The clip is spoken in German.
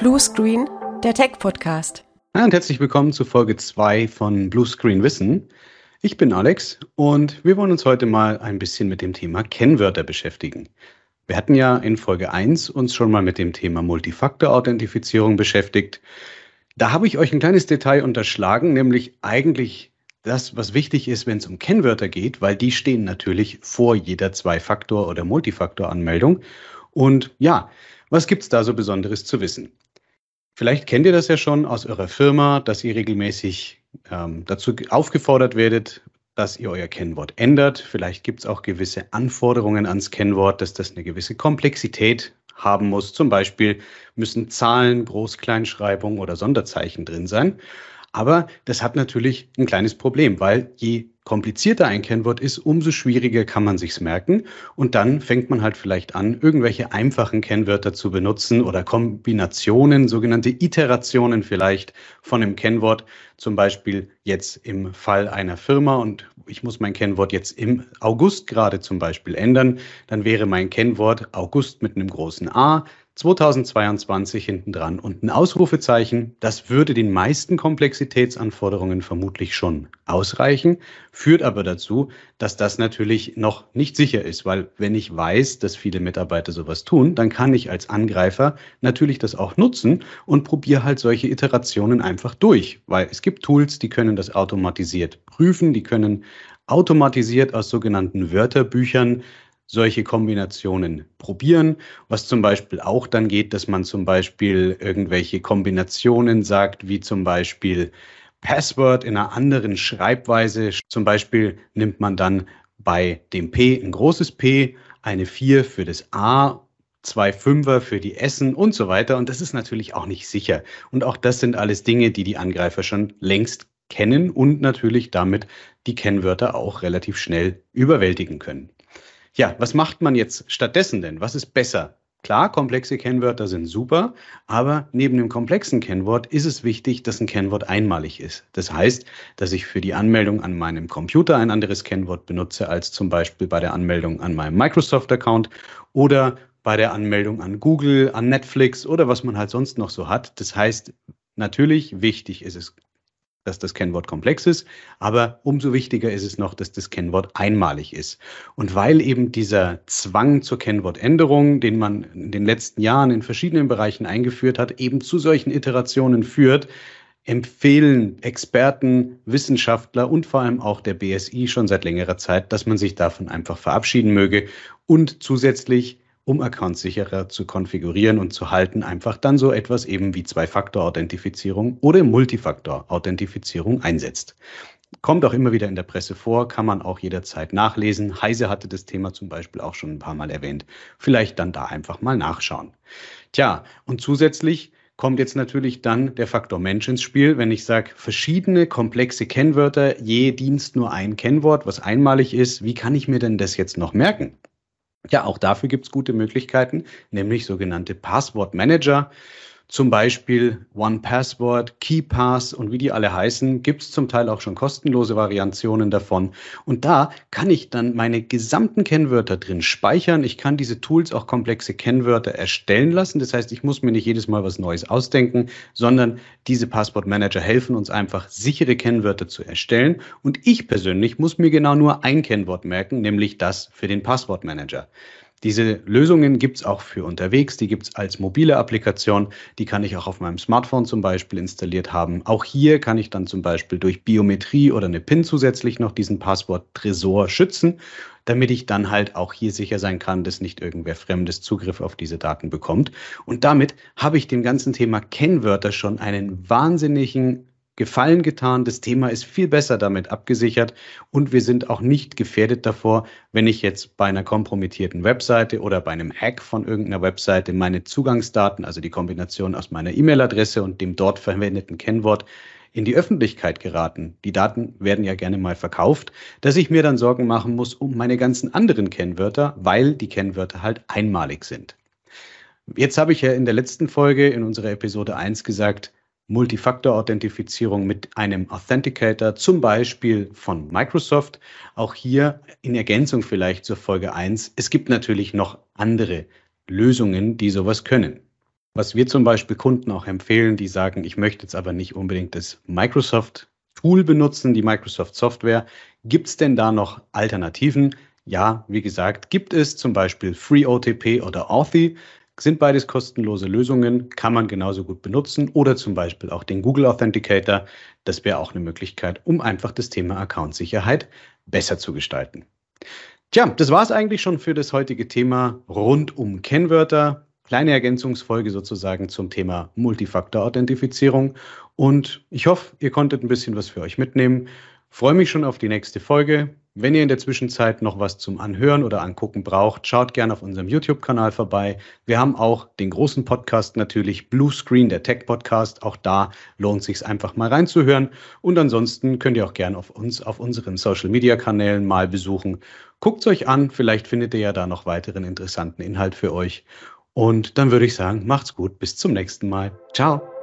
Blue Screen, der Tech-Podcast. Und herzlich willkommen zu Folge 2 von Blue Screen Wissen. Ich bin Alex und wir wollen uns heute mal ein bisschen mit dem Thema Kennwörter beschäftigen. Wir hatten ja in Folge 1 uns schon mal mit dem Thema Multifaktor-Authentifizierung beschäftigt. Da habe ich euch ein kleines Detail unterschlagen, nämlich eigentlich das, was wichtig ist, wenn es um Kennwörter geht, weil die stehen natürlich vor jeder Zwei-Faktor- oder Multifaktor-Anmeldung. Und ja, was gibt es da so Besonderes zu wissen? Vielleicht kennt ihr das ja schon aus eurer Firma, dass ihr regelmäßig ähm, dazu aufgefordert werdet, dass ihr euer Kennwort ändert. Vielleicht gibt es auch gewisse Anforderungen ans Kennwort, dass das eine gewisse Komplexität haben muss. Zum Beispiel müssen Zahlen, Groß-Kleinschreibung oder Sonderzeichen drin sein. Aber das hat natürlich ein kleines Problem, weil je komplizierter ein Kennwort ist, umso schwieriger kann man sich's merken. Und dann fängt man halt vielleicht an, irgendwelche einfachen Kennwörter zu benutzen oder Kombinationen, sogenannte Iterationen vielleicht von einem Kennwort. Zum Beispiel jetzt im Fall einer Firma und ich muss mein Kennwort jetzt im August gerade zum Beispiel ändern. Dann wäre mein Kennwort August mit einem großen A 2022 hinten dran und ein Ausrufezeichen, das würde den meisten Komplexitätsanforderungen vermutlich schon ausreichen, führt aber dazu, dass das natürlich noch nicht sicher ist, weil wenn ich weiß, dass viele Mitarbeiter sowas tun, dann kann ich als Angreifer natürlich das auch nutzen und probiere halt solche Iterationen einfach durch, weil es gibt Tools, die können das automatisiert prüfen, die können automatisiert aus sogenannten Wörterbüchern solche Kombinationen probieren. Was zum Beispiel auch dann geht, dass man zum Beispiel irgendwelche Kombinationen sagt, wie zum Beispiel Password in einer anderen Schreibweise. Zum Beispiel nimmt man dann bei dem P ein großes P, eine 4 für das A, zwei Fünfer für die Essen und so weiter. Und das ist natürlich auch nicht sicher. Und auch das sind alles Dinge, die die Angreifer schon längst kennen und natürlich damit die Kennwörter auch relativ schnell überwältigen können. Ja, was macht man jetzt stattdessen denn? Was ist besser? Klar, komplexe Kennwörter sind super, aber neben dem komplexen Kennwort ist es wichtig, dass ein Kennwort einmalig ist. Das heißt, dass ich für die Anmeldung an meinem Computer ein anderes Kennwort benutze als zum Beispiel bei der Anmeldung an meinem Microsoft-Account oder bei der Anmeldung an Google, an Netflix oder was man halt sonst noch so hat. Das heißt, natürlich wichtig ist es dass das Kennwort komplex ist, aber umso wichtiger ist es noch, dass das Kennwort einmalig ist. Und weil eben dieser Zwang zur Kennwortänderung, den man in den letzten Jahren in verschiedenen Bereichen eingeführt hat, eben zu solchen Iterationen führt, empfehlen Experten, Wissenschaftler und vor allem auch der BSI schon seit längerer Zeit, dass man sich davon einfach verabschieden möge und zusätzlich um Accounts sicherer zu konfigurieren und zu halten, einfach dann so etwas eben wie Zwei-Faktor-Authentifizierung oder Multifaktor-Authentifizierung einsetzt. Kommt auch immer wieder in der Presse vor, kann man auch jederzeit nachlesen. Heise hatte das Thema zum Beispiel auch schon ein paar Mal erwähnt. Vielleicht dann da einfach mal nachschauen. Tja, und zusätzlich kommt jetzt natürlich dann der Faktor Mensch ins Spiel. Wenn ich sage, verschiedene komplexe Kennwörter, je Dienst nur ein Kennwort, was einmalig ist, wie kann ich mir denn das jetzt noch merken? Ja, auch dafür gibt es gute Möglichkeiten, nämlich sogenannte Passwortmanager. Zum Beispiel OnePassword, KeyPass und wie die alle heißen, gibt es zum Teil auch schon kostenlose Variationen davon. Und da kann ich dann meine gesamten Kennwörter drin speichern. Ich kann diese Tools auch komplexe Kennwörter erstellen lassen. Das heißt, ich muss mir nicht jedes Mal was Neues ausdenken, sondern diese Passwortmanager helfen uns einfach, sichere Kennwörter zu erstellen. Und ich persönlich muss mir genau nur ein Kennwort merken, nämlich das für den Passwortmanager. Diese Lösungen gibt es auch für unterwegs, die gibt es als mobile Applikation, die kann ich auch auf meinem Smartphone zum Beispiel installiert haben. Auch hier kann ich dann zum Beispiel durch Biometrie oder eine PIN zusätzlich noch diesen Passwort-Tresor schützen, damit ich dann halt auch hier sicher sein kann, dass nicht irgendwer Fremdes Zugriff auf diese Daten bekommt. Und damit habe ich dem ganzen Thema Kennwörter schon einen wahnsinnigen Gefallen getan. Das Thema ist viel besser damit abgesichert und wir sind auch nicht gefährdet davor, wenn ich jetzt bei einer kompromittierten Webseite oder bei einem Hack von irgendeiner Webseite meine Zugangsdaten, also die Kombination aus meiner E-Mail-Adresse und dem dort verwendeten Kennwort, in die Öffentlichkeit geraten. Die Daten werden ja gerne mal verkauft, dass ich mir dann Sorgen machen muss um meine ganzen anderen Kennwörter, weil die Kennwörter halt einmalig sind. Jetzt habe ich ja in der letzten Folge in unserer Episode 1 gesagt, Multifaktor-Authentifizierung mit einem Authenticator, zum Beispiel von Microsoft. Auch hier in Ergänzung vielleicht zur Folge 1. Es gibt natürlich noch andere Lösungen, die sowas können. Was wir zum Beispiel Kunden auch empfehlen, die sagen, ich möchte jetzt aber nicht unbedingt das Microsoft Tool benutzen, die Microsoft Software. Gibt es denn da noch Alternativen? Ja, wie gesagt, gibt es zum Beispiel FreeOTP oder Authy. Sind beides kostenlose Lösungen, kann man genauso gut benutzen oder zum Beispiel auch den Google Authenticator. Das wäre auch eine Möglichkeit, um einfach das Thema Account-Sicherheit besser zu gestalten. Tja, das war es eigentlich schon für das heutige Thema rund um Kennwörter. Kleine Ergänzungsfolge sozusagen zum Thema Multifaktor-Authentifizierung. Und ich hoffe, ihr konntet ein bisschen was für euch mitnehmen. Freue mich schon auf die nächste Folge. Wenn ihr in der Zwischenzeit noch was zum Anhören oder Angucken braucht, schaut gerne auf unserem YouTube-Kanal vorbei. Wir haben auch den großen Podcast natürlich, Blue Screen, der Tech-Podcast. Auch da lohnt sich einfach mal reinzuhören. Und ansonsten könnt ihr auch gerne auf uns auf unseren Social-Media-Kanälen mal besuchen. Guckt es euch an, vielleicht findet ihr ja da noch weiteren interessanten Inhalt für euch. Und dann würde ich sagen, macht's gut, bis zum nächsten Mal. Ciao.